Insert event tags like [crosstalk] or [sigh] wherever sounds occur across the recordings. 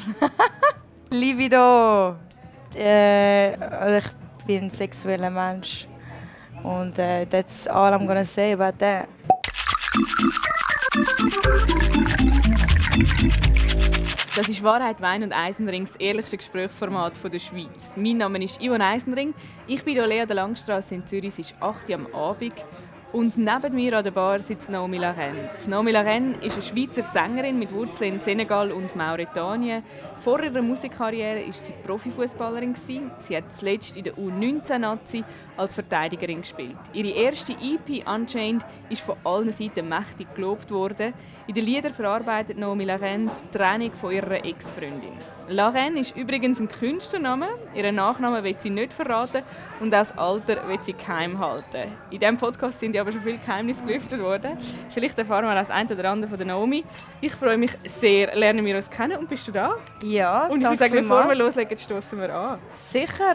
[laughs] Libido! Äh, also ich bin ein sexueller Mensch. Und äh, that's all I'm gonna say about that. Das ist Wahrheit, Wein und Eisenring, das ehrlichste Gesprächsformat der Schweiz. Mein Name ist Ivan Eisenring. Ich bin Lea der Langstrasse in Zürich. Es ist 8 Uhr am Abend. Und neben mir an der Bar sitzt Naomi Laren. Naomi Laren ist eine Schweizer Sängerin mit Wurzeln in Senegal und Mauretanien. Vor ihrer Musikkarriere war sie Profifußballerin. Sie hat zuletzt in der U19-Nazi als Verteidigerin gespielt. Ihre erste EP Unchained ist von allen Seiten mächtig gelobt worden. In den Liedern verarbeitet Naomi Laren die Training von ihrer Ex-Freundin. Laren ist übrigens ein Künstlername. Ihren Nachnamen will sie nicht verraten und auch das Alter will sie geheim halten. In diesem Podcast sind aber schon viele Geheimnisse gelüftet worden. Vielleicht erfahren wir das eine oder andere von der Naomi. Ich freue mich sehr, lernen wir uns kennen. Und bist du da? Ja, Und ich würde sagen, bevor wir loslegen, stoßen wir an. Sicher.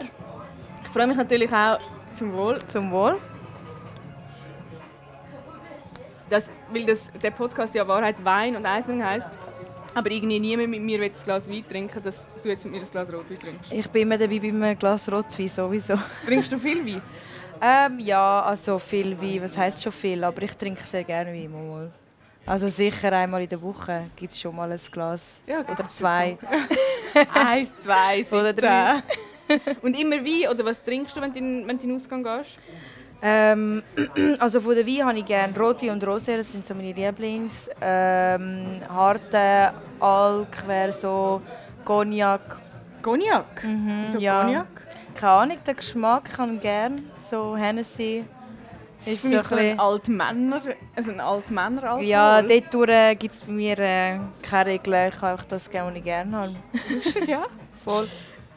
Ich freue mich natürlich auch zum Wohl, Zum Wohl. dass, weil das, der Podcast ja Wahrheit, Wein und Eisen heisst. Aber irgendwie niemand mit mir will ein Glas Wein trinken, dass du jetzt mit mir ein Glas Rotwein trinkst. Ich bin immer dabei bei einem Glas Rotwein sowieso. Trinkst du viel Wein? [laughs] Ähm, ja, also viel Wein. Was heisst schon viel? Aber ich trinke sehr gerne Wein. Mal. Also sicher einmal in der Woche gibt es schon mal ein Glas. Ja, oder zwei. [laughs] Eins, zwei, siebzehn. Oder drei. Und immer Wein? Oder was trinkst du, wenn du in, wenn du in den Ausgang gehst? Ähm, [clears throat] also von der Wein habe ich gerne Rotwein und Rosé, das sind so meine Lieblings. Ähm, harte Alk wäre so Cognac. Cognac? Mhm, Wieso ja. Cognac? Keine Ahnung, den Geschmack kann ich gerne. So Hennessy. Das ist für mich so ein Altmänner, also ein Altmänner Ja, dort gibt es bei mir äh, keine Regeln. Ich habe das gerne, was ich gerne habe. ja. [laughs] Voll.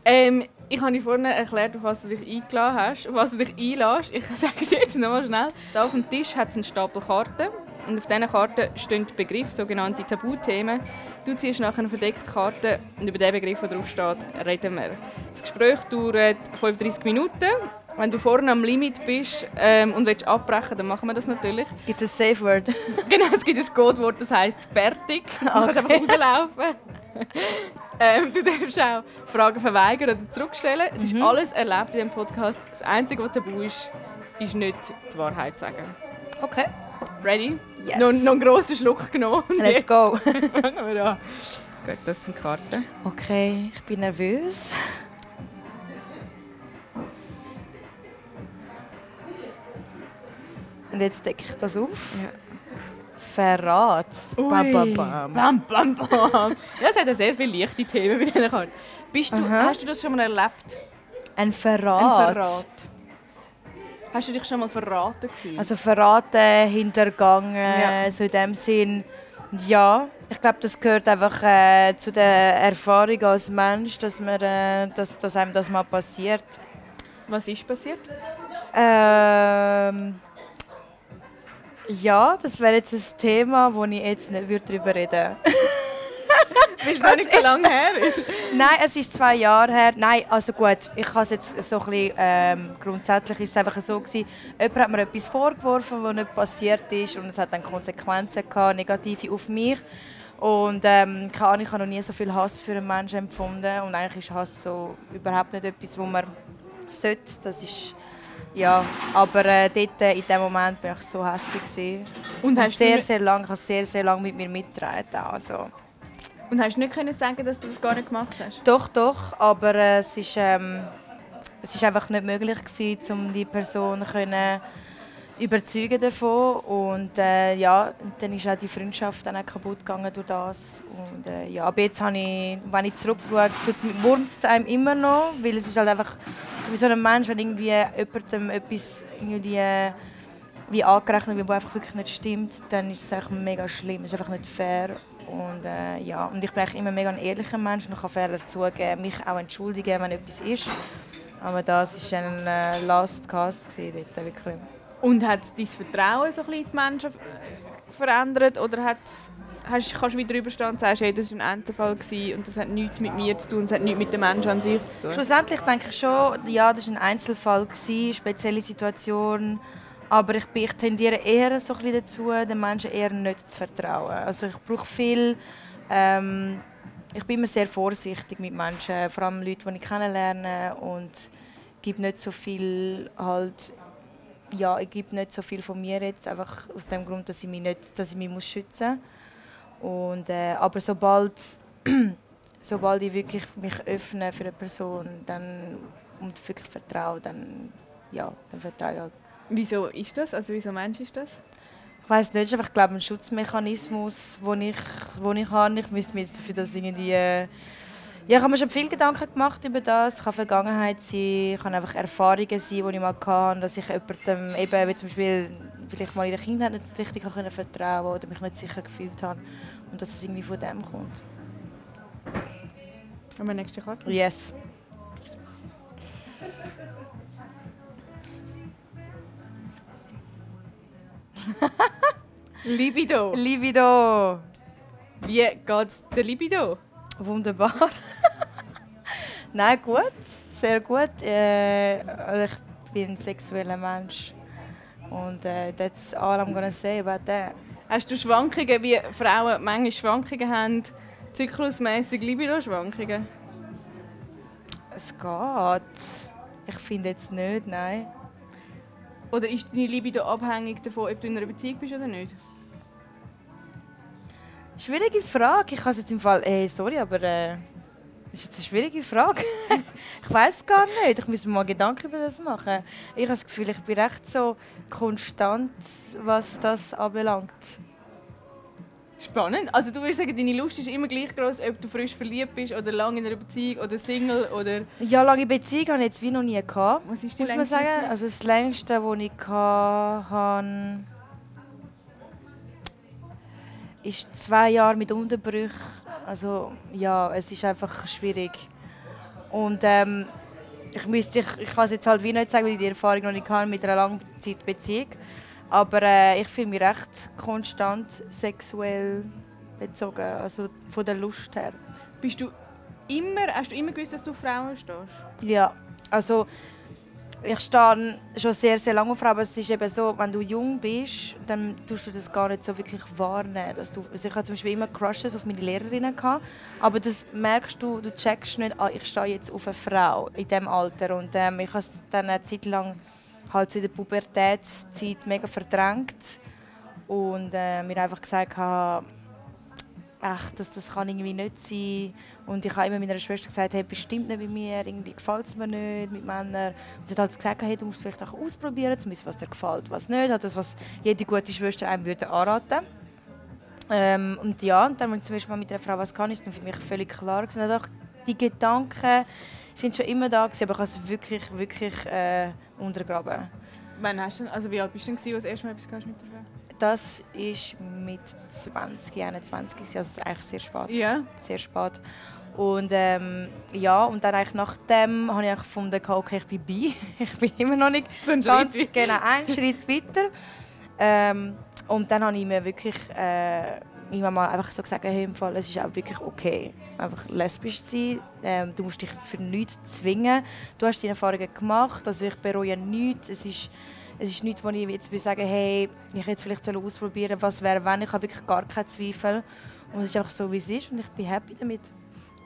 Ähm, ich habe dir vorhin erklärt, auf was du dich eingeladen hast, auf was du dich einlässt. Ich [laughs] sage es jetzt nochmal schnell. Da auf dem Tisch hat es einen Stapel Karten. Und auf diesen Karten stehen die Begriffe, sogenannte Tabuthemen. Du ziehst nachher eine verdeckte Karte und über den Begriff, der drauf steht, reden wir. Das Gespräch dauert 35 Minuten. Wenn du vorne am Limit bist ähm, und willst abbrechen, dann machen wir das natürlich. Gibt es ein Safe Word? [laughs] Genau, es gibt ein Codewort, das heisst fertig. Du kannst einfach rauslaufen. [laughs] ähm, du darfst auch Fragen verweigern oder zurückstellen. Es ist alles erlaubt in diesem Podcast. Das Einzige, was tabu ist, ist nicht die Wahrheit zu sagen. Okay. Ready? Yes. Noch, noch einen grossen Schluck genommen. Let's go. [laughs] fangen wir an. Gut, das sind Karten. Okay, ich bin nervös. Und jetzt decke ich das auf. Ja. Verrat. Bam, bam, bam. Bam, bam, bam. Ja, es hat ja sehr viele leichte Themen diesen Karten. Bist du, Aha. hast du das schon mal erlebt? Ein Ein Verrat. Verrat. Hast du dich schon mal verraten gefühlt? Also verraten, hintergangen, Ja. so in dem Sinn. Ja, ich glaube, das gehört einfach äh, zu der Erfahrung als Mensch, dass, man, äh, dass, dass einem das mal passiert. Was ist passiert? Ähm, ja, das wäre jetzt ein Thema, wo ich jetzt nicht darüber reden würde. [laughs] Weil es noch nicht so lange her ist. Nein, es ist zwei Jahre her. Nein, also gut, ich kann es jetzt so ein bisschen, ähm, grundsätzlich ist es einfach so gewesen, jemand hat mir etwas vorgeworfen, was nicht passiert ist und es hat dann Konsequenzen gehabt, negative auf mich. Und ähm, keine Ahnung, ich habe noch nie so viel Hass für einen Menschen empfunden und eigentlich ist Hass so überhaupt nicht etwas, wo man sollte. Das ist ja, aber äh, dort, äh, in dem Moment war ich so hässlich gewesen. Und Und hast, sehr, sehr lange, ich habe sehr, sehr lange mit mir mitgetragen. Also. und hast du nicht können sagen, dass du das gar nicht gemacht hast? Doch, doch, aber äh, es ist, ähm, es ist einfach nicht möglich gewesen, um die Person können überzeugen davon und äh, ja, dann ist auch die Freundschaft dann auch kaputt gegangen durch das und äh, ja, aber jetzt habe ich, wenn ich zurückschaue, tut es mit wurmt es einem immer noch, weil es ist halt einfach wie so ein Mensch, wenn irgendwie jemandem etwas irgendwie äh, wie angerechnet wird, was einfach wirklich nicht stimmt, dann ist es einfach mega schlimm, es ist einfach nicht fair und äh, ja, und ich bin eigentlich immer mega ein ehrlicher Mensch und ich kann Fehler zugeben, mich auch entschuldigen, wenn etwas ist. Aber das war ein äh, Last Cast, dort, wirklich. Und hat dein Vertrauen so ein bisschen in die Menschen verändert? Oder hat's, hast, kannst du wieder drüber stehen und sagst, hey, das war ein Einzelfall und das hat nichts mit mir zu tun, es hat nichts mit dem Menschen an sich zu tun? Schlussendlich denke ich schon, ja, das war ein Einzelfall, gewesen, spezielle Situation. Aber ich, ich tendiere eher so dazu, den Menschen eher nicht zu vertrauen. Also ich brauche viel ähm, ich bin immer sehr vorsichtig mit Menschen, vor allem Leute, die ich kennenlerne und gebe nicht so viel halt ja, ich gebe nicht so viel von mir jetzt, einfach aus dem Grund, dass ich mich, nicht, dass ich mich muss schützen muss. Und, äh, aber sobald, [clears throat] sobald ich wirklich mich öffne für eine Person dann, und wirklich vertraue, dann, ja, dann vertraue ich halt. Wieso ist das? Also wieso meinst du das? Ich weiß nicht, es ist einfach glaube ein Schutzmechanismus, den ich, wo ich habe. Ich müsste mir dafür das irgendwie... Äh, ja, ich habe mir schon viel Gedanken gemacht über das. Es kann Vergangenheit sein, es kann einfach Erfahrungen sein, die ich mal hatte, dass ich jemandem, eben, wie zum Beispiel vielleicht mal in der Kindheit nicht richtig können vertrauen oder mich nicht sicher gefühlt habe. Und dass es irgendwie von dem kommt. Und meine nächste Karte? Yes. [laughs] Libido. Libido. Wie geht's der Libido? Wunderbar. [laughs] Nein, gut. Sehr gut. Äh, also ich bin ein sexueller Mensch. Und äh, that's all I'm gonna say about that. Hast du Schwankungen, wie Frauen manchmal Schwankungen haben, zyklusmäßig Libido-Schwankungen? Es geht. Ich finde jetzt nicht, nein. Oder ist deine Libido abhängig davon, ob du in einer Beziehung bist oder nicht? Schwierige Frage. Ich kann jetzt im Fall. Hey, sorry, aber. Äh, das ist jetzt eine schwierige Frage. [laughs] ich weiß gar nicht. Ich muss mir mal Gedanken über das machen. Ich habe das Gefühl, ich bin recht so konstant, was das anbelangt. Spannend. Also du würdest sagen, deine Lust ist immer gleich groß, ob du frisch verliebt bist oder lange in einer Beziehung oder Single oder... Ja, lange Beziehung habe ich jetzt wie noch nie gehabt. Was ist die muss man sagen. Beziehung? Also das längste, das ich hatte, ist zwei Jahre mit Unterbrüchen. Also ja, es ist einfach schwierig. Und ähm, ich, müsste, ich, ich kann es jetzt halt wie nicht sagen, weil ich die Erfahrung noch nicht habe mit einer Langzeitbeziehung. Aber äh, ich fühle mich recht konstant sexuell bezogen, also von der Lust her. Bist du immer, hast du immer gewusst, dass du Frauen stehst? Ja, also ich stehe schon sehr, sehr lange auf aber es ist eben so, wenn du jung bist, dann tust du das gar nicht so wirklich wahrnehmen. Dass du, also ich hatte zum Beispiel immer Crushes auf meine Lehrerinnen, gehabt, aber das merkst du, du checkst nicht, ah, ich stehe jetzt auf eine Frau in diesem Alter. Und ähm, ich habe es dann eine Zeit lang halt in der Pubertätszeit mega verdrängt und äh, mir einfach gesagt habe, ach, das, das kann irgendwie nicht sein. Und ich habe immer meiner Schwester gesagt, hey, bestimmt nicht bei mir, irgendwie gefällt es mir nicht mit Männern. Und sie hat halt gesagt, hey, du musst es vielleicht auch ausprobieren, zumindest was dir gefällt, was nicht. Das, was jede gute Schwester einem würde anraten ähm, Und ja, und dann, als ich zum Beispiel mal mit einer Frau was kann, ist dann für mich völlig klar gewesen. Und auch die Gedanken sind schon immer da gewesen, aber ich habe es wirklich, wirklich äh, untergraben. Wann hast du, also wie alt bist du denn, als du das erste Mal etwas mit der Frau? Das ist mit 20, 21, also es ist eigentlich sehr spät. Ja. Sehr spät. Und ähm, ja, und dann eigentlich nach dem habe ich gefunden, okay, ich bin bei. [laughs] ich bin immer noch nicht [laughs] so ein ganz, genau, einen Schritt weiter. Ähm, und dann habe ich mir wirklich äh, irgendwann mal einfach so gesagt, hey, im Fall, es ist auch wirklich okay, einfach lesbisch zu sein. Ähm, du musst dich für nichts zwingen. Du hast deine Erfahrungen gemacht, also ich bereue nichts. Es ist, es ist nichts, wo ich jetzt sagen hey, ich hätte vielleicht ausprobieren was wäre, wenn. Ich habe wirklich gar keine Zweifel. Und es ist einfach so, wie es ist und ich bin happy damit.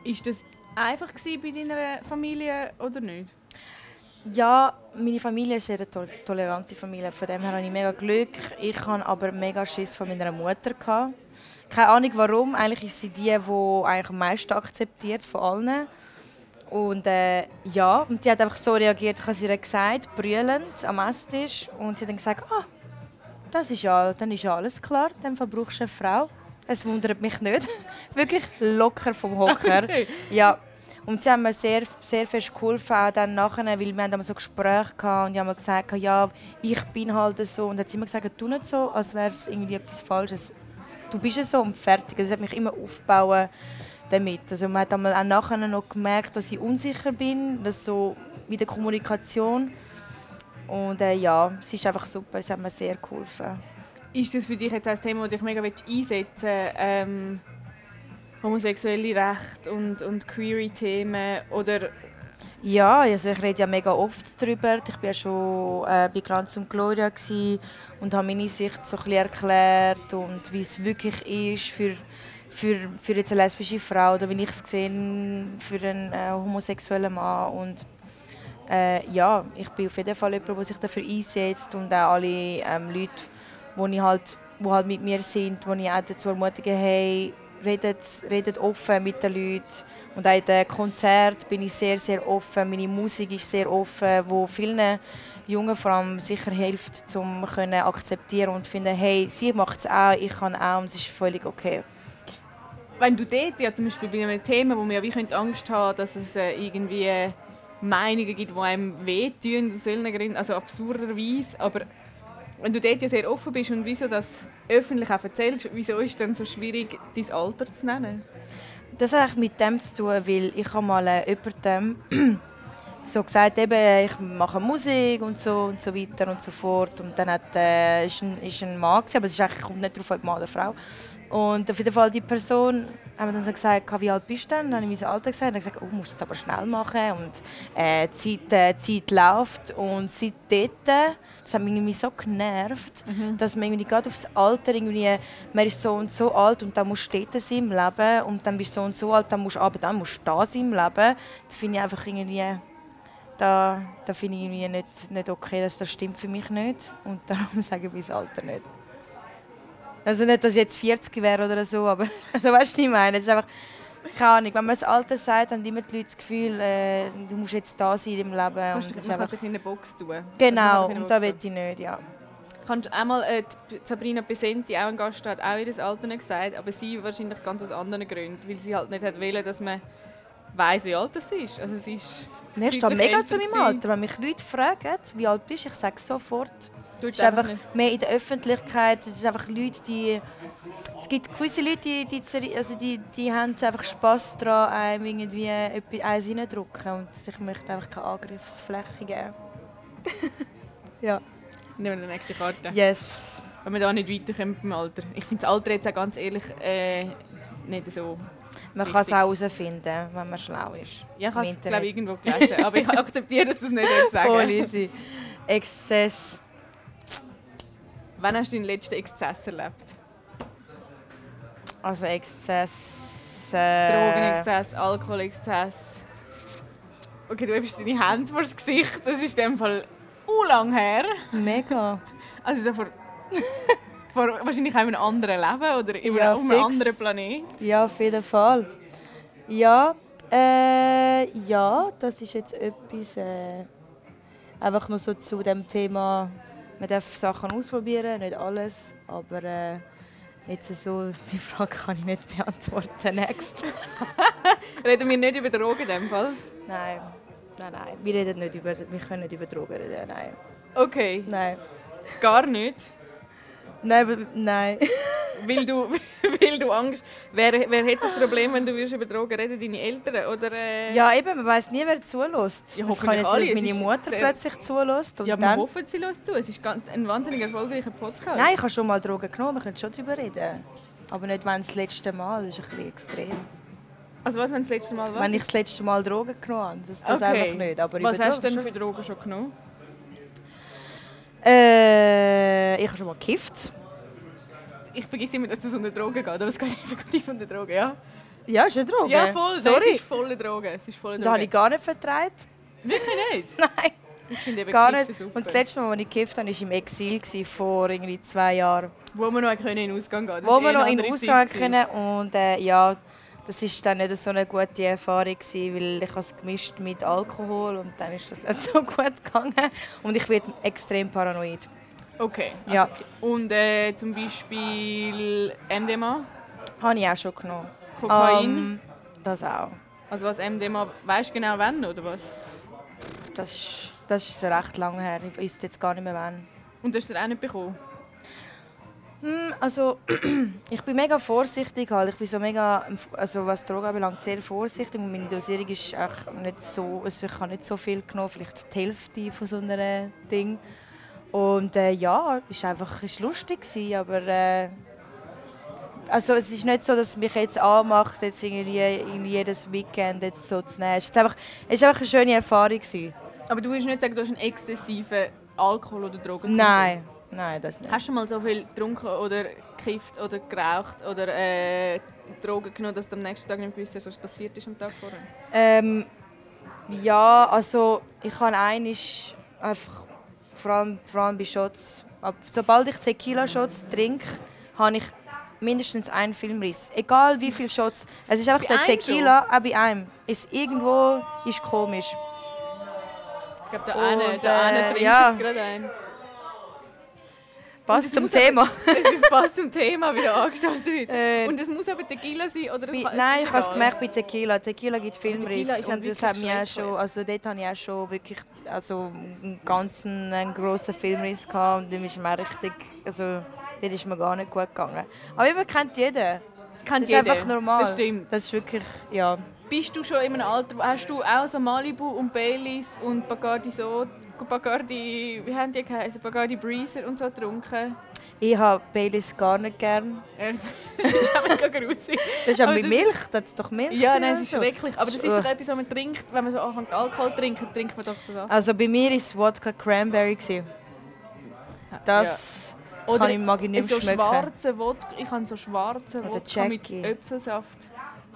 Ist das einfach bei deiner Familie oder nicht? Ja, meine Familie ist eine to tolerante Familie. Von dem her habe ich mega Glück. Ich hatte aber mega Schiss von meiner Mutter. Keine Ahnung warum. Eigentlich ist sie die, die eigentlich am meisten akzeptiert von allen. Und äh, ja, und die hat einfach so reagiert, ich habe sie ihr gesagt, brüllend am Esstisch. Und sie hat dann gesagt, ah, das ist ja, dann ist ja alles klar, dann verbrauchst du eine Frau. Es wundert mich nicht. [laughs] Wirklich locker vom Hocker. [laughs] Okay. Ja. Und sie haben mir sehr, sehr fest geholfen, auch dann nachher, weil wir haben so Gespräche gehabt und ich habe gesagt, ja, ich bin halt so. Und hat sie immer gesagt, tu nicht so, als wäre es irgendwie etwas Falsches. Du bist so und fertig. Also, sie hat mich immer aufgebaut damit. Also man hat auch nachher noch gemerkt, dass ich unsicher bin, dass so mit der Kommunikation. Und äh, ja, es ist einfach super, es hat mir sehr geholfen. Ist das für dich jetzt ein Thema, das dich mega einsetzen ähm, homosexuelle Rechte und, und Query-Themen oder ja, also ich rede ja mega oft darüber. Ich war ja schon äh, bei Glanz und Gloria und habe meine Sicht so ein erklärt und wie es wirklich ist für für, für jetzt eine lesbische Frau oder wie ich es sehe für einen äh, homosexuellen Mann und äh, ja, ich bin auf jeden Fall jemand, der sich dafür einsetzt und auch alle ähm, Leute, die halt, wo halt mit mir sind, die ich auch dazu ermutige, hey, redet, redet offen mit den Leuten. Und auch in den Konzerten bin ich sehr, sehr offen. Meine Musik ist sehr offen, wo vielen Jungen allem sicher hilft, um akzeptieren und finden, hey, sie macht es auch, ich kann auch und es ist völlig okay. Wenn du dort ja zum Beispiel bei einem Thema, wo wir ja wie Angst haben, dass es äh, irgendwie Meinungen gibt, die einem wehtun, aus Gründen, also absurderweise, aber wenn du dort ja sehr offen bist und wieso das öffentlich auch erzählst, wieso ist es dann so schwierig, dein Alter zu nennen? Das hat eigentlich mit dem zu tun, weil ich habe mal äh, jemandem [clears throat] so gesagt, eben, ich mache Musik und so und so weiter und so fort. Und dann hat, äh, ist, ein, ist ein Mann, gewesen, aber es ist eigentlich, kommt nicht darauf ob Mann oder Frau. Und auf jeden Fall die Person haben dann gesagt, wie alt bist du denn? Dann habe ich mein Alter gesagt. Dann gesagt, oh, musst du jetzt aber schnell machen. Und äh, die Zeit, äh, Zeit läuft. Und seitdem, das hat mich irgendwie so genervt, mhm. dass man irgendwie gerade aufs Alter irgendwie, man ist so und so alt und dann musst du dort sein im Leben. Und dann bist du so und so alt, dann musst, aber dann musst du da sein im Leben. Da finde ich einfach irgendwie da, da finde ich irgendwie nicht, nicht okay, dass das stimmt für mich nicht. Und [laughs] darum sage ich mein Alter nicht. Also nicht, dass ich jetzt 40 wäre oder so, aber [laughs] also weißt du, was ich meine? Es ist einfach, keine Ahnung, wenn man das Alter sagt, haben immer die Leute das Gefühl, äh, du musst jetzt da sein im Leben. Kannst und du, man kann sich in eine Box tun. Genau, und da will ich nicht, ja. Kannst einmal äh, Sabrina Besenti, auch ein Gast, hat auch ihr Alter nicht gesagt, aber sie wahrscheinlich ganz aus anderen Gründen, weil sie halt nicht wollte, dass man weiß, wie alt sie ist. Also sie ist Nee, es steht mega zu meinem Alter. Wenn mich Leute fragen, wie alt bist, ich sage sofort. Es ist einfach nicht. mehr in der Öffentlichkeit. Es ist einfach Leute, die es gibt gewisse Leute, die, die, also die, die haben einfach Spass daran, einem irgendwie etwas reinzudrücken. Und ich möchte einfach keine Angriffsfläche geben. [laughs] ja. Nehmen wir die nächste Karte. Yes. Wenn wir da nicht weiterkommen beim Alter. Ich finde das Alter jetzt auch ganz ehrlich äh, nicht so man kann es auch herausfinden, wenn man schlau ist. Ja, ich habe es glaube irgendwo gelesen, aber ich [laughs] akzeptiere, dass du es nicht sagen Voll easy. Exzess. Wann hast du deinen letzten Exzess erlebt? Also Exzess... Äh... Drogenexzess, Alkoholexzess. Okay, du hast deine Hände vor das Gesicht. Das ist in dem Fall u lang her. Mega. Also so vor [laughs] vor, wahrscheinlich auch in einem anderen Leben oder in ja, auf einem anderen Planet. Ja, auf jeden Fall. Ja, äh, ja, das ist jetzt etwas, äh, einfach nur so zu dem Thema, man darf Sachen ausprobieren, nicht alles, aber äh, jetzt so, die Frage kann ich nicht beantworten. Next. [laughs] reden wir nicht über Drogen in dem Fall? Nein, nein, nein, wir reden nicht über, wir können nicht über Drogen reden, nein. Okay. Nein. Gar nicht? Nein, nein. [laughs] weil, du, [laughs] weil du Angst... Wer, wer hat das Problem, wenn du über Drogen reden Deine Eltern? Oder, äh... Ja, eben, man weiß nie, wer zulässt. Ja, es kann jetzt sein, dass meine Mutter plötzlich zulässt. ja, wir hoffen, sie lässt zu. Es ist ein wahnsinnig erfolgreicher Podcast. Nein, ich habe schon mal Drogen genommen, wir können schon darüber reden. Aber nicht, wenn das letzte Mal, das ist ein bisschen extrem. Also was, wenn das letzte Mal was? Wenn ich das letzte Mal Drogen genommen habe, das, das okay. einfach nicht. Aber was hast du denn für Drogen schon genommen? Äh, ich habe schon mal gekifft. Ich vergesse immer, dass das unter Drogen geht, aber es geht effektiv unter Drogen, ja. Ja, ist eine Droge. Ja, voll. Sorry. Es ist volle Droge. Es ist volle Droge. Das habe ich gar nicht vertraut. Wirklich nicht? [laughs] Nein. Ich finde eben gar nicht. Super. Und das letzte Mal, als ich gekifft habe, war im Exil vor irgendwie zwei Jahren. Wo wir noch in den Ausgang gehen Wo wir noch in den Ausgang können. Und äh, ja, das war dann nicht so eine gute Erfahrung, gewesen, weil ich es gemischt mit Alkohol und dann ist das nicht so [laughs] gut gegangen. Und ich werde extrem paranoid. Okay. Also, ja. Und äh, zum Beispiel MDMA? Habe ich auch schon genommen. Kokain? Um, ähm, das auch. Also was MDMA, weißt du genau wann oder was? Das ist, das ist recht lange her. Ich weiß jetzt gar nicht mehr wann. Und hast du das auch nicht bekommen? Hm, also [clears throat] ich bin mega vorsichtig halt. Ich bin so mega, also was Drogen anbelangt, sehr vorsichtig und meine Dosierung ist auch nicht so, also ich habe nicht so viel genommen, vielleicht die Hälfte von so einem Ding. Und äh, ja, es war einfach ist lustig gewesen, aber äh, also es ist nicht so, dass es mich jetzt anmacht, jetzt irgendwie, irgendwie jedes Weekend jetzt so zu nehmen. Es ist einfach, es ist einfach eine schöne Erfahrung gewesen. Aber du willst nicht sagen, du hast einen exzessiven Alkohol- oder Drogenkonsum? Nein. Nein, das nicht. Hast du mal so viel getrunken oder gekifft oder geraucht oder äh, Drogen genommen, dass du am nächsten Tag nicht gewusst hast, was passiert ist am Tag vorher? Ähm, ja, also ich habe einisch einfach, vor allem, vor allem bei Shots, aber sobald ich Tequila-Shots trinke, habe ich mindestens einen Filmriss. Egal wie viele Shots. Es ist einfach Bei der Tequila, auch bei einem. Es irgendwo ist komisch. Ich glaube, der eine, der eine äh, trinkt ja. jetzt gerade einen. Passt [laughs] zum Thema. Es passt zum Thema, wie er angestoßen wird. Äh, Und es muss aber Tequila sein, oder? Nein, ich ist habe es gemerkt bei Tequila. Tequila gibt Filmriss. Tequila ist und das hat mich auch schon, also dort hatte ich auch schon wirklich also einen ganzen einen grossen Filmriss gehabt und dann ist mir richtig, also dort ist mir gar nicht gut gegangen. Aber man kennt jeden. Kennt Das ist jeder. einfach normal. Das stimmt. Das ist wirklich, ja. Bist du schon in einem Alter, hast du auch so Malibu und Baileys und Bacardi so, Bacardi, wie haben die geheißen? Bacardi Breezer und so getrunken? Ich habe Baileys gar nicht gern. Äh, [laughs] das ist auch mega grusig. Das ist ja mit Milch, das ist doch Milch Ja, nein, es ist schrecklich. Aber das ist doch etwas, was man trinkt, wenn man so anfängt Alkohol zu trinken, trinkt man doch so. Also bei mir war es Wodka Cranberry. gewesen. Das Oder kann ich, mag ich nicht so schmecken. schwarzen Wodka, ich habe so schwarzen Oder Wodka mit. Äpfelsaft.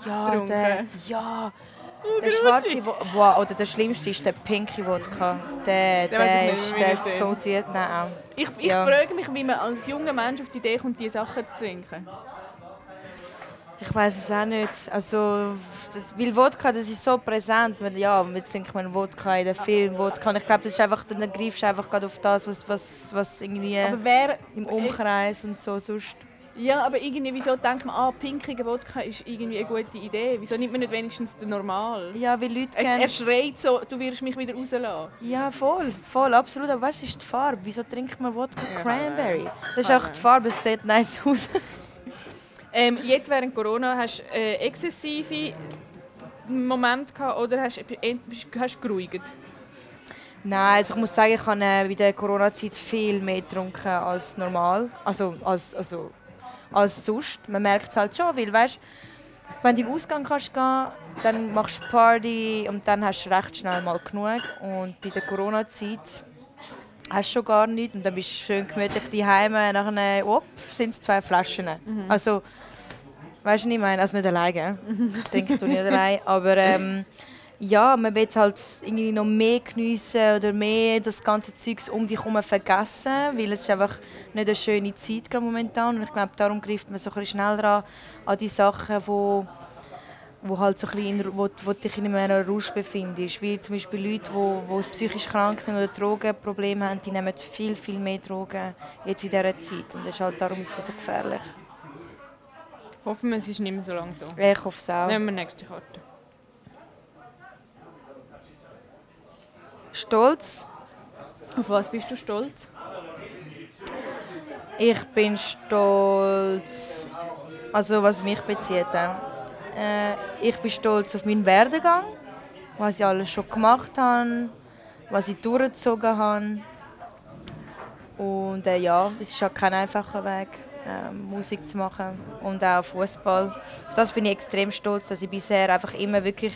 Ja, getrunken. der, ja. Der schwarze, Wo- wow, oder der schlimmste ist der pinke Wodka. Der, der, ich ist, der ist so süß. Nein. Ich, ich Ja. frage mich, wie man als junger Mensch auf die Idee kommt, diese Sachen zu trinken. Ich weiß es auch nicht. Also, das, weil Wodka, das ist so präsent. Ja, jetzt denkt man Wodka in den Film, Wodka. Und ich glaube, das ist einfach, dann greifst du einfach auf das, was, was, was irgendwie wer... im Umkreis und so sonst. Ja, aber irgendwie, wieso denkt man, ah, pinkiger Wodka ist irgendwie eine gute Idee? Wieso nimmt man nicht wenigstens den normal? Ja, weil Leute Er, gerne... er schreit so, du wirst mich wieder rauslassen. Ja, voll, voll, absolut. Aber du, ist die Farbe. Wieso trinkt man Wodka Ja, Cranberry? Das ist auch die Farbe, es sieht nice aus. Ähm, jetzt während Corona hast du äh, exzessive Momente gehabt oder hast du hast du geruhigt? Nein, also ich muss sagen, ich habe äh, bei der Corona-Zeit viel mehr getrunken als normal. Also als, also, als sonst. Man merkt es halt schon, weil weißt, wenn du den Ausgang kannst gehen dann machst du Party und dann hast du recht schnell mal genug. Und bei der Corona-Zeit hast du schon gar nichts und dann bist du schön gemütlich daheim. Nachher, op, sind es zwei Flaschen. Also, weißt du, was ich meine? Also nicht alleine. [laughs] Denke ich nicht allein. Aber ähm, ja, man will es halt irgendwie noch mehr geniessen oder mehr das ganze Zeugs um dich herum vergessen, weil es ist einfach nicht eine schöne Zeit gerade momentan und ich glaube, darum greift man so ein bisschen schneller an, an die Sachen, wo wo halt so ein bisschen in, wo, wo dich in einem Rausch befindest. Wie zum Beispiel Leute, die wo, wo psychisch krank sind oder Drogenprobleme haben, die nehmen viel, viel mehr Drogen jetzt in dieser Zeit. Und das ist halt, darum ist das so gefährlich. Hoffen wir, es ist nicht mehr so lange so. Ich hoffe es auch. Nehmen wir nächste Karte. Stolz. Auf was bist du stolz? Ich bin stolz, also was mich bezieht. Äh, ich bin stolz auf meinen Werdegang, was ich alles schon gemacht habe, was ich durchgezogen habe. Und äh, ja, es ist halt kein einfacher Weg, äh, Musik zu machen und auch Fußball. Auf das bin ich extrem stolz, dass ich bisher einfach immer wirklich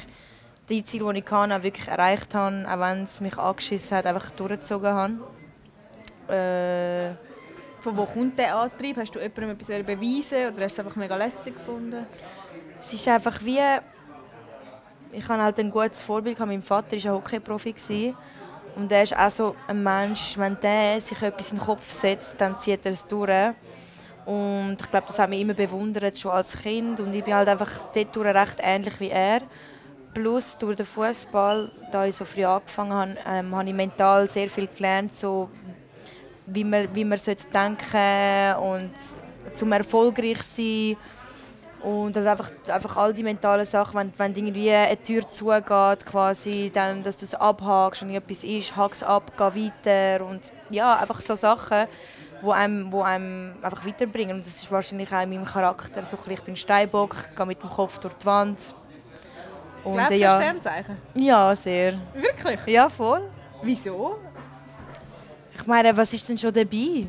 die Ziele, die ich kann, auch wirklich erreicht habe, auch wenn es mich angeschissen hat, einfach durchgezogen habe. Äh, Von wo kommt der Antrieb? Hast du jemandem etwas beweisen oder hast du es einfach mega lässig gefunden? Es ist einfach wie. Ich hatte halt ein gutes Vorbild. Mein Vater war ja Hockeyprofi. Und er ist auch so ein Mensch, wenn der sich etwas in den Kopf setzt, dann zieht er es durch. Und ich glaube, das hat mich immer bewundert, schon als Kind. Und ich bin halt einfach dort durch recht ähnlich wie er. Plus durch den Fußball, da ich so früh angefangen habe, ähm, habe ich mental sehr viel gelernt, so wie man, wie man sollte denken und zum erfolgreich sein und halt einfach, einfach all die mentalen Sachen, wenn, wenn irgendwie eine Tür zugeht, quasi, dann, dass du es abhakst und etwas ist, hack es ab, geh weiter und ja, einfach so Sachen, wo einem, wo einem einfach weiterbringen und das ist wahrscheinlich auch in meinem Charakter, so ein bisschen, ich bin Steinbock, gehe mit dem Kopf durch die Wand und Glaubst du ja, Sternzeichen? ja, sehr. Wirklich? Ja, voll. Wieso? Ich meine, was ist denn schon dabei?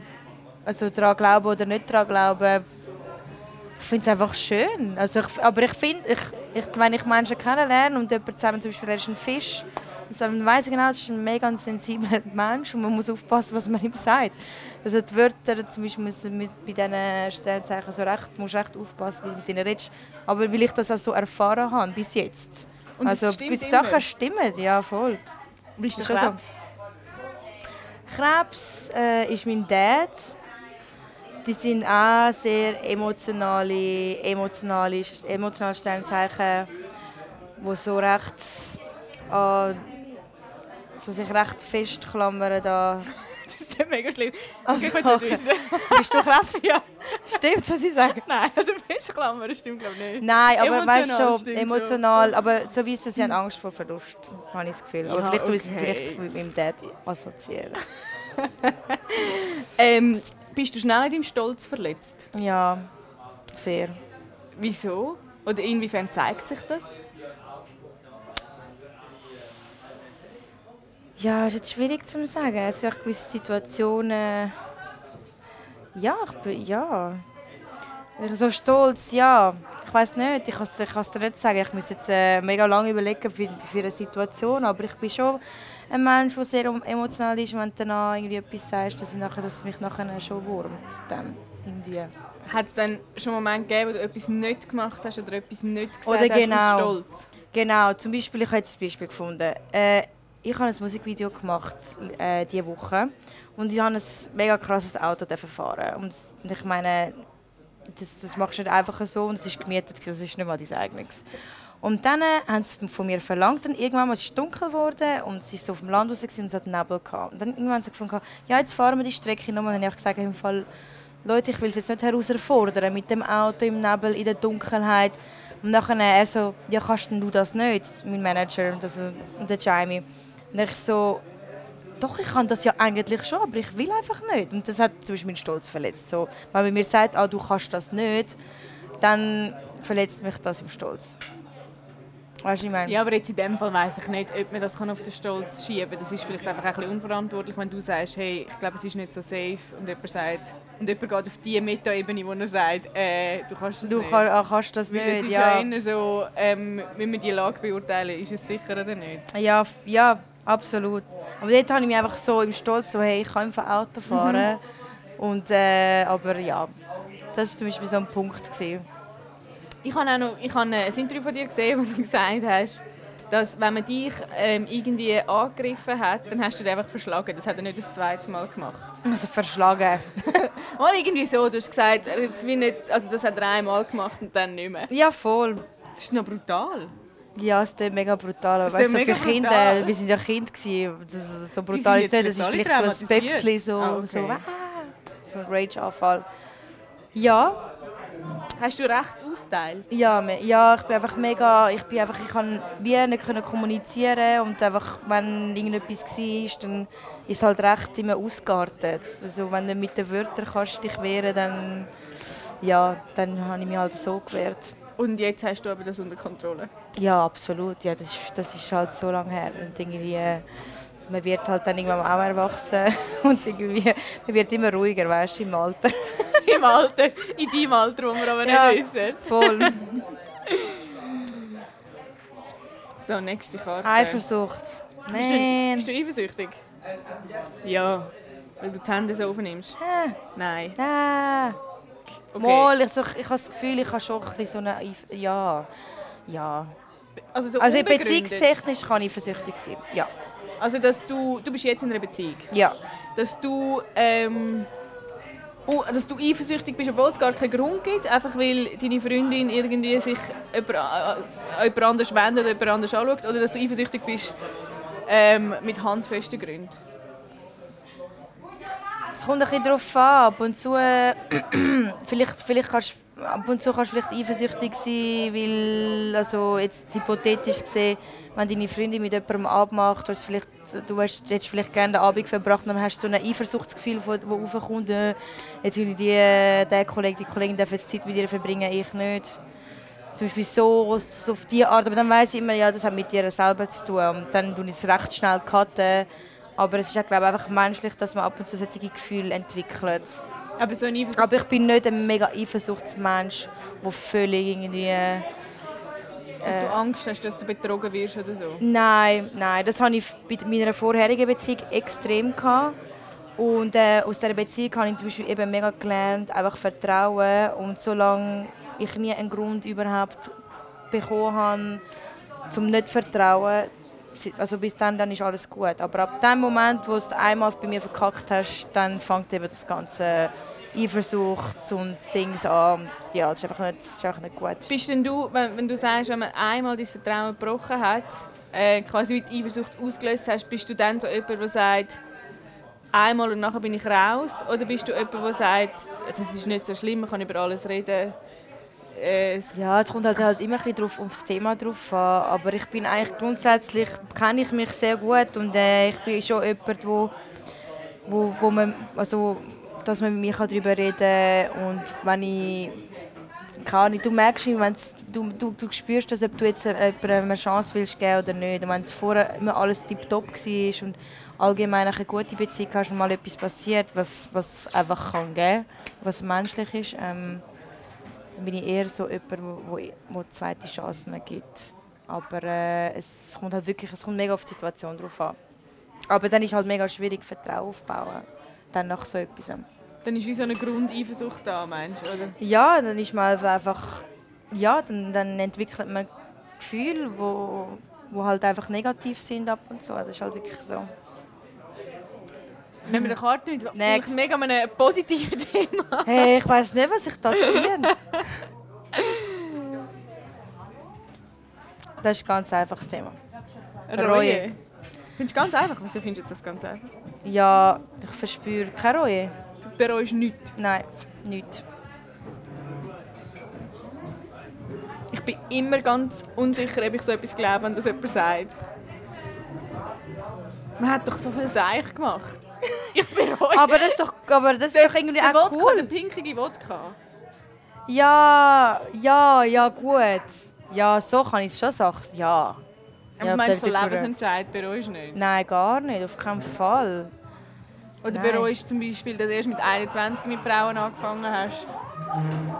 Also daran glauben oder nicht daran glauben. Ich finde es einfach schön. Also ich, aber ich finde, ich, ich, wenn ich Menschen kennenlerne und jemand zusammen zum Beispiel er ist ein Fisch, Also man weiss genau, das ist ein mega sensibler [laughs] Mensch und man muss aufpassen, was man ihm sagt. Also die Wörter, zum Beispiel müssen, bei diesen Stellzeichen so recht, musst recht aufpassen, wie du mit ihnen redest. Aber weil ich das auch so erfahren habe, bis jetzt. Und also bis? Sachen stimmen, ja voll. Bist du schon so. Krebs? Krebs äh, ist mein Dad. Die sind auch sehr emotionale, emotionale, emotionale Sternzeichen, die so recht an, so sich recht festklammern da. [laughs] Das ist ja mega schlimm. Also, ich okay. Bist du Krebs? [laughs] Ja. Stimmt, was ich sage? Nein, also Festklammer, das stimmt glaube ich nicht. Nein, aber weißt Emotional schon, stimmt emotional, aber so wie sie haben Angst vor Verlust, habe ich das Gefühl. Aber Ja, vielleicht tue ich es okay. vielleicht mit meinem Dad assoziieren. [laughs] Ähm, bist du schnell in deinem Stolz verletzt? Ja, sehr. Wieso? Oder inwiefern zeigt sich das? Ja, ist jetzt schwierig zu sagen. Es auch gewisse Situationen. Ja, ich bin. Ja. Ich so stolz, ja. Ich weiß nicht, ich kann es dir nicht sagen. Ich müsste jetzt äh, mega lange überlegen für, für eine Situation. Aber ich bin schon ein Mensch, der sehr emotional ist. Wenn du dann irgendwie etwas sagst, dass, ich nachher, dass es mich nachher schon wurmt. Dann irgendwie. Hat es dann schon Momente gegeben, wo du etwas nicht gemacht hast oder etwas nicht gesagt Oder hast genau. aus Stolz? Genau, zum Beispiel, ich habe jetzt ein Beispiel gefunden. Äh, ich habe ein Musikvideo gemacht äh, diese Woche und ich habe ein mega krasses Auto fahren. Und ich meine, das, das machst du nicht einfach so und es ist gemietet, das ist nicht mal dein eigenes. Und dann äh, haben sie von mir verlangt, dann irgendwann mal, es ist dunkel geworden und ist so auf dem Land raus und es hat Nebel gehabt. Und dann irgendwann haben sie gefunden, ja jetzt fahren wir die Strecke nochmal. Dann habe ich gesagt, im Fall, Leute, ich will es jetzt nicht herausfordern mit dem Auto im Nebel, in der Dunkelheit. Und nachher er so, ja kannst denn du das nicht, mein Manager, das, der Jamie. Und ich so, doch, ich kann das ja eigentlich schon, aber ich will einfach nicht. Und das hat zum Beispiel meinen Stolz verletzt. So, wenn man mir sagt, ah, du kannst das nicht, dann verletzt mich das im Stolz. Weißt du, ich meine? Ja, aber jetzt in dem Fall weiß ich nicht, ob man das kann auf den Stolz schieben kann. Das ist vielleicht einfach ein bisschen unverantwortlich, wenn du sagst, hey, ich glaube, es ist nicht so safe und jemand sagt, und jemand geht auf die Meta-Ebene, wo er sagt, äh, du kannst das Du nicht. kann, ah, kannst das Weil es nicht, ist ja, eher so, ähm, wenn wir die Lage beurteilen, ist es sicher oder nicht. Ja, ja, absolut. Aber dort habe ich mich einfach so im Stolz, so, hey, ich kann einfach Auto fahren. Und, äh, aber ja, das war zum Beispiel so ein Punkt. Gewesen. Ich habe auch noch ich habe ein Interview von dir gesehen, wo du gesagt hast, dass wenn man dich ähm, irgendwie angegriffen hat, dann hast du dich einfach verschlagen. Das hat er nicht das zweite Mal gemacht. Also verschlagen. [laughs] Mal irgendwie so, du hast gesagt, wie nicht, also das hat er einmal gemacht und dann nicht mehr. Ja, voll. Das ist noch brutal. Ja, es ist mega brutal. Es weißt, so mega für Kinder, brutal. wir sind ja Kinder gewesen. Das, so brutal ist nicht. Das ist vielleicht so ein. Päpsli, so, Ah, okay. so, ah, so ein Rage-Anfall. Ja, Hast du recht austeilt? ja, ja, ich bin einfach mega, ich bin einfach, ich kann wie nicht können kommunizieren und einfach, wenn irgendetwas war, dann ist es halt recht immer ausgeartet. Also wenn du mit den Wörtern kannst dich wehren, dann, ja, dann habe ich mich halt so gewehrt. Und jetzt hast du aber das unter Kontrolle. Ja, absolut. Ja, das, ist, das ist halt so lange her. Und irgendwie, äh, man wird halt dann irgendwann auch erwachsen [laughs] und irgendwie, man wird immer ruhiger, weißt du, im Alter. [laughs] Im Alter, in deinem Alter, wo wir aber Ja. nicht wissen. Voll. [laughs] So, nächste Karte. Eifersucht. Bist du, Man. bist du eifersüchtig? Ja. Weil du die Hände so aufnimmst? Hä? Nein. Ah. Okay. Mal, ich, so, ich habe das Gefühl, ich habe schon ein bisschen so eine... Ja. Ja. Also, so Also beziehungstechnisch kann ich eifersüchtig sein. Ja. Also, dass du, du bist jetzt in einer Beziehung. Ja. Dass du, ähm, dass du eifersüchtig bist, obwohl es gar keinen Grund gibt, einfach weil deine Freundin irgendwie sich jemand, äh, an jemand anders wendet oder jemand anders anschaut. Oder dass du eifersüchtig bist ähm, mit handfesten Gründen. Es kommt ein bisschen darauf an. Ab und zu, äh, [clears throat] vielleicht, vielleicht kannst, ab und zu kannst du vielleicht eifersüchtig sein, weil, also jetzt hypothetisch gesehen, wenn deine Freundin mit jemandem abmacht, hast vielleicht, du hast, hättest vielleicht gerne den Abend verbracht, dann hast du so ein Eifersuchtsgefühl, das aufkommt, äh, jetzt will ich die, äh, der Kollege, die Kollegin darf jetzt Zeit mit ihr verbringen, ich nicht. Zum Beispiel so, so auf diese Art, aber dann weiss ich immer, ja, das hat mit dir selber zu tun und dann tue ich es recht schnell cutten. Aber es ist glaube ich, einfach menschlich, dass man ab und zu solche Gefühle entwickelt. Aber so. Aber ich bin nicht ein mega Eifersuchtsmensch, der völlig irgendwie Dass Äh, du Angst hast, dass du betrogen wirst oder so. Nein, nein, das hatte ich bei meiner vorherigen Beziehung extrem. Gehabt. Und äh, aus dieser Beziehung habe ich zum Beispiel eben mega gelernt, einfach vertrauen. Und solange ich nie einen Grund überhaupt bekommen habe, zum nicht zu vertrauen, also bis dann, dann ist alles gut. Aber ab dem Moment, wo du es einmal bei mir verkackt hast, dann fängt eben das ganze Eifersucht und Dings an. Ja, das ist einfach nicht, das ist einfach nicht gut. Bist denn du, wenn, wenn du sagst, wenn man einmal dein Vertrauen gebrochen hat, äh, quasi die Eifersucht ausgelöst hast, bist du dann so jemand, der sagt, einmal und nachher bin ich raus? Oder bist du jemand, der sagt, das ist nicht so schlimm, man kann über alles reden? Äh, es- Ja, es kommt halt, halt immer ein bisschen drauf, auf das Thema drauf an. Aber ich bin eigentlich grundsätzlich, kenne ich mich sehr gut und äh, ich bin schon jemand, wo, wo, wo man, also, dass man mit mir darüber reden kann. Und wenn ich, keine Ahnung, du merkst, wenn's, du, du, du spürst, dass ob du jetzt äh, jemandem eine Chance willst geben oder nicht. Und wenn es vorher immer alles tiptop war und allgemein eine gute Beziehung hast und mal etwas passiert, was, was einfach kann geben, was menschlich ist, ähm, dann bin ich eher so jemand, wo, wo zweite Chancen gibt. Aber äh, es kommt halt wirklich, es kommt mega auf die Situation drauf an. Aber dann ist halt mega schwierig, Vertrauen aufzubauen. Dann nach so etwas. dann ist wie so eine Grundeifersucht da, meinst du? Oder? Ja, dann ist man einfach, ja, dann, dann entwickelt man Gefühle, wo, wo halt einfach negativ sind ab und zu. Das ist halt wirklich so. Nehmen wir eine Karte mit, vielleicht Next. mega mit einem positiven [laughs] Thema. Hey, ich weiß nicht, was ich da ziehe. [laughs] Das ist ein ganz einfaches Thema. Reue. Findest du ganz einfach? Wieso findest du das ganz einfach? Ja, ich verspüre keine Reue. Du bereust nichts. Nein, nicht. Ich bin immer ganz unsicher, ob ich so etwas glaube, wenn das jemand sagt. Man hat doch so viel Seich gemacht. [laughs] Ich bereue. Aber das ist doch, aber das ist doch irgendwie der auch Wodka, der cool. pinkige Wodka. Ja, ja, ja, gut. Ja, so kann ich es schon sagen. Ja. Aber Ja, meinst du, so Lebensentscheid bereust du nicht? Nein, gar nicht, auf keinen Fall. Oder Nein. bereust du zum Beispiel, dass du erst mit 21 mit Frauen angefangen hast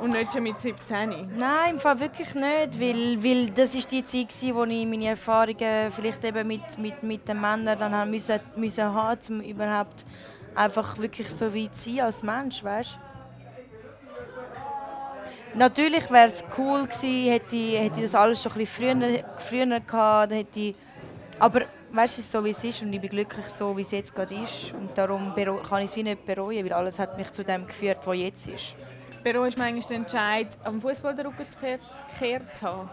und nicht schon mit 17? Nein, im Fall wirklich nicht, weil, weil das ist die Zeit, wo ich meine Erfahrungen vielleicht eben mit, mit, mit den Männern dann haben müssen, müssen haben, um überhaupt einfach wirklich so weit zu sein als Mensch, weißt? Natürlich wäre es cool gewesen, hätte ich, hätte ich das alles schon ein bisschen früher, früher gehabt, hätte ich, aber weißt du, es ist so wie es ist und ich bin glücklich so, wie es jetzt gerade ist und darum kann ich es wie nicht bereuen, weil alles hat mich zu dem geführt, wo jetzt ist. Bereust du manchmal den Entscheid, am Fußball den Rücken gekehrt zu haben?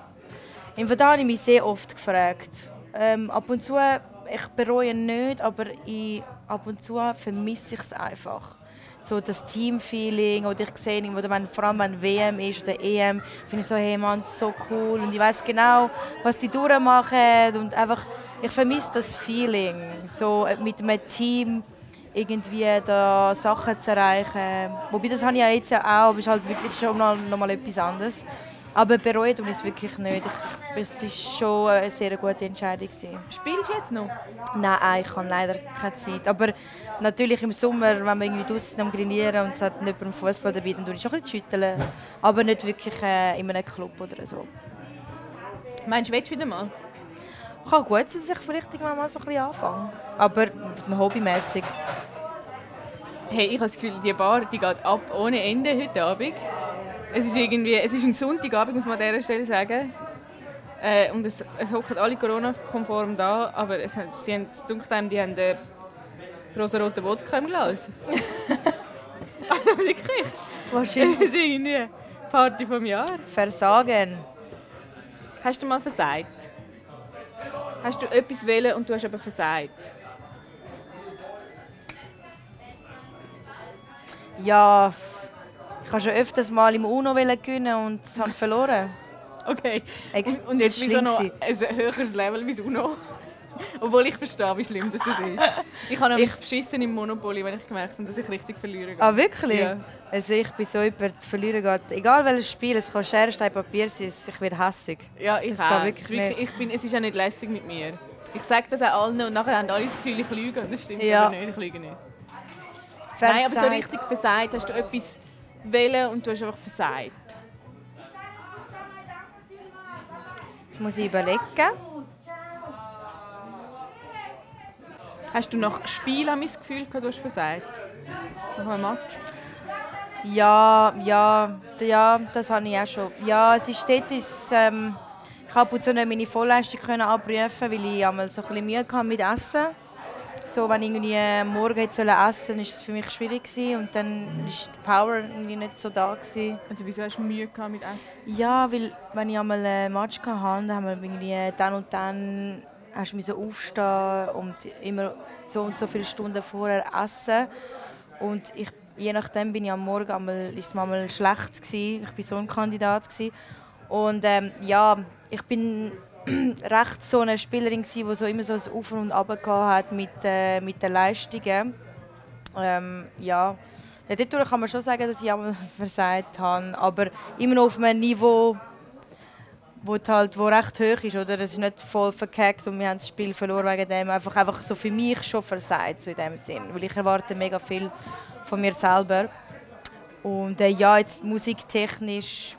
Im Fall habe ich mich sehr oft gefragt. Ähm, ab und zu, ich bereue nicht, aber ich, ab und zu vermisse ich es einfach. So das Teamfeeling oder ich sehe oder wenn, vor allem wenn WM ist oder EM, finde ich so, hey Mann, so cool und ich weiß genau, was die durchmachen und einfach, ich vermisse das Feeling, so mit einem Team irgendwie da Sachen zu erreichen. Wobei das habe ich ja jetzt auch, aber es ist halt wirklich schon noch, noch etwas anderes. Aber bereut tue ich es wirklich nicht. Ich, es war schon eine sehr gute Entscheidung. Gewesen. Spielst du jetzt noch? Nein, ich habe leider keine Zeit. Aber natürlich im Sommer, wenn wir irgendwie draußen am Grillieren und es hat nicht beim Fußball dabei, dann tue ich schon ein bisschen schütteln. Aber nicht wirklich äh, in einem Club oder so. Meinst du, willst du wieder mal? Kann gut sein, dass ich vielleicht mal so ein bisschen anfange. Aber hobbymäßig. Hey, ich habe das Gefühl, die Bar die geht ab ohne Ende heute Abend. Es ist irgendwie, es ist ein Sonntagabend, muss man an dieser Stelle sagen. Äh, und es, es hocken alle Corona-konform da, aber es, sie haben, es dunkelt einem, die haben den rosa-roten Wodka im Glas. [laughs] also wirklich, Wahrscheinlich. es ist irgendwie Party vom Jahr. Versagen. Hast du mal versagt? Hast du etwas wählen und du hast aber versagt? Ja, ich habe schon öfters mal im Uno gewinnen und es habe verloren. Okay. Ex- Und, und jetzt ist noch schlimm ein höheres Level wie Uno? [laughs] Obwohl ich verstehe, wie schlimm das ist. Ich habe nämlich beschissen im Monopoly, wenn ich gemerkt habe, dass ich richtig verliere. Ah, wirklich? Ja. Also ich bin so jemand, verlieren geht. Egal welches Spiel, es kann Schere, Stein, Papier sein, ich werde hässig. Ja, ich auch. geht Es ist wirklich wirklich, ich bin, es ist auch nicht lässig mit mir. Ich sage das auch allen und nachher haben alle das Gefühl, ich lüge. Das stimmt Ja. aber nicht, ich lüge nicht. Nein, aber so Versagt. richtig versagt hast du etwas wählen und du hast einfach versagt. Jetzt muss ich überlegen. Hast du nach Spiel mein Gefühl gehabt, du hast versagt? Nach einem Match? Ja, ja, ja, das habe ich auch schon. Ja, es ist dort, ist, ähm, ich ab und zu nicht meine Vollleistung können abrufen, weil ich einmal so ein bisschen Mühe hatte mit Essen. So, wenn ich irgendwie morgen hätte essen sollen, war es für mich schwierig gewesen, und dann war die Power irgendwie nicht so da gewesen. Also wieso hast du Mühe gehabt mit Essen? Ja, weil wenn ich einmal einen Match hatte, dann haben wir irgendwie dann und dann hast du aufstehen und immer so und so viele Stunden vorher essen. Und ich, je nachdem bin ich am Morgen einmal, ist es manchmal schlecht gewesen. Ich war so ein Kandidat gewesen. Und ähm, ja, ich bin [clears throat] recht so eine Spielerin gewesen, die so immer so ein Auf und Ab hat mit, äh, mit den Leistungen. Ähm, ja. ja, dadurch kann man schon sagen, dass ich einmal [laughs] versagt habe, aber immer noch auf einem Niveau, wo, halt, wo recht hoch ist. Oder? Es ist nicht voll verkackt und wir haben das Spiel verloren wegen dem. Einfach, einfach so für mich schon versagt, so in dem Sinn. Weil ich erwarte mega viel von mir selber. Und äh, ja, jetzt musiktechnisch...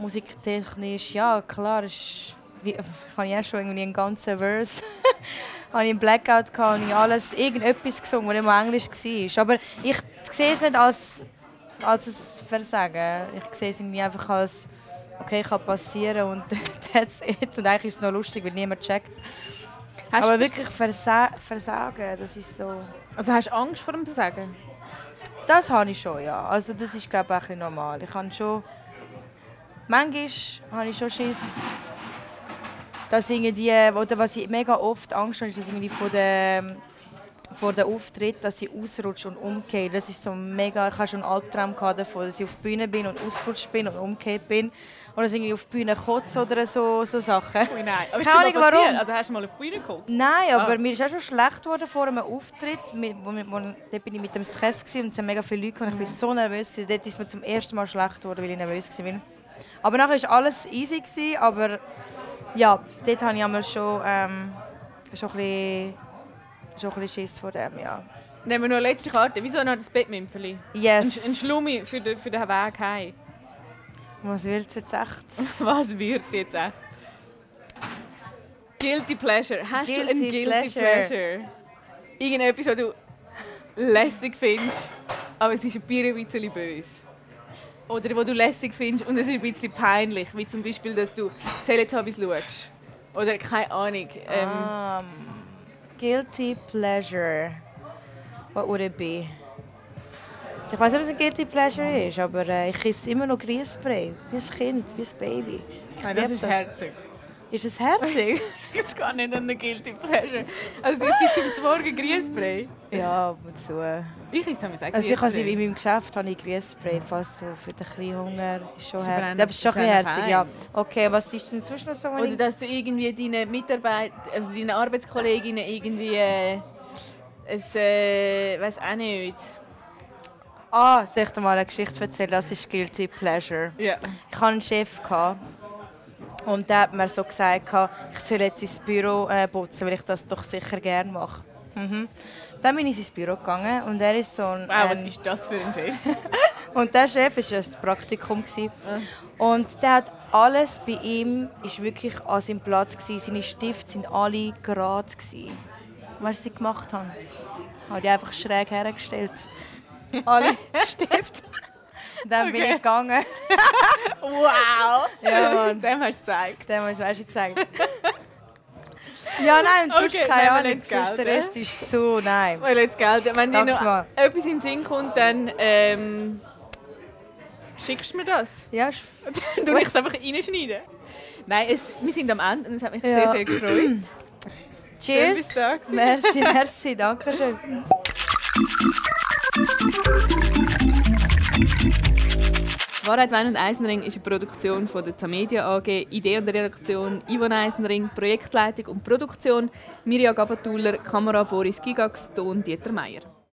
Musiktechnisch, ja klar, ist, wie, [laughs] ich habe ja schon irgendwie einen ganzen Verse [laughs] habe ich einen Blackout gehabt und ich alles irgendetwas gesungen, was immer Englisch war. Aber ich sehe es nicht als, als ein Versagen. Ich sehe es einfach als okay, kann passieren und [laughs] that's it. Und eigentlich ist es noch lustig, weil niemand checkt Aber wirklich Versa Versagen, das ist so... Also hast du Angst vor dem Versagen? Das habe ich schon, ja. Also das ist, glaube ich, ein normal. Ich habe schon... Manchmal habe ich schon Schiss, dass irgendwie... Oder was ich mega oft Angst habe, ist, dass irgendwie von der vor dem Auftritt, dass ich ausrutsche und umkehre. Das ist so mega, ich hatte schon einen Albtraum davon, dass ich auf der Bühne bin und ausgerutscht bin und umgekehrt bin. Oder irgendwie auf die Bühne kotzen oder so, so Sachen. Ui, nein. Aber Keine Ahnung warum. Also hast du mal auf die Bühne gekotzt? Nein, aber ah. mir ist auch schon schlecht geworden vor einem Auftritt. Wo, wo, wo, dort bin ich mit dem Stress und es sind mega viele Leute und ich war so nervös. Dort ist mir zum ersten Mal schlecht geworden, weil ich nervös war. Aber nachher war alles easy. Gewesen, aber ja, dort habe ich schon, ähm, schon ein bisschen schon ein bisschen Schiss vor dem, ja. Nehmen wir noch eine letzte Karte. Wieso noch das Bettmümpfeli? Yes. Ein, ein Schlummi für den, für den Weg heim. Was wird es jetzt echt? [laughs] Was wird es jetzt echt? Guilty Pleasure. Hast guilty du ein Guilty Pleasure? pleasure? Irgendetwas, was du lässig findest, aber es ist ein bisschen böse. Oder wo du lässig findest und es ist ein bisschen peinlich, wie zum Beispiel, dass du Teletubbies schaust. Oder keine Ahnung. Ähm, um guilty pleasure. What would it be? Ich weiß nicht, was ein guilty pleasure ist, aber äh, ich esse immer noch Grießbrei. Wie ein Kind, wie ein Baby. Nein, das ist herzig. Ist es herzig? [laughs] ist gar nicht an der Guilty Pleasure. Also jetzt ist zum Morgen Grießbrei? Ja, ab und zu. Ich esse mir sagen Also ich habe in meinem Geschäft habe ich Grießbrei, fast so für den kleinen Hunger. Ist schon herzig. Das ist schon ein herzig, ja. Okay, was ist denn sonst noch so? Oder dass du irgendwie deine Mitarbeiter, also deine Arbeitskolleginnen irgendwie äh, es, äh, weiß auch nicht. Ah, soll ich dir mal eine Geschichte erzählen? Das ist Guilty Pleasure. Ja. Ich hatte einen Chef. Gehabt, und der hat mir so gesagt, ich soll jetzt ins Büro äh, putzen, weil ich das doch sicher gerne mache. Mhm. Dann bin ich ins Büro gegangen und er ist so ein... Wow, was ist das für ein Chef? [laughs] und der Chef war ein Praktikum. Gewesen. Und der hat alles bei ihm ist wirklich an seinem Platz. Gewesen. Seine Stifte waren alle gerade. Gewesen. Was sie gemacht haben? Hat die einfach schräg hergestellt. [laughs] alle Stifte. Dann okay. bin ich gegangen. [laughs] wow! Ja, Mann. Dem hast du gezeigt. Dem hast du gezeigt. ja, nein, sonst okay, keine Ahnung. Sonst der Rest ist so, nein. Weil jetzt Geld. Wenn dir noch mal. etwas in den Sinn kommt, dann ähm, schickst du mir das. Ja. [laughs] du ich es einfach reinschneiden. Nein, es, wir sind am Ende und es hat mich ja. sehr, sehr gefreut. [clears throat] Cheers. Schön, merci, merci, danke schön. Wahrheit, Wein und Eisenring ist eine Produktion von der Tamedia AG. Idee und Redaktion Ivan Eisenring, Projektleitung und Produktion Mirja Gabatuller, Kamera Boris Gigax, Ton Dieter Meier.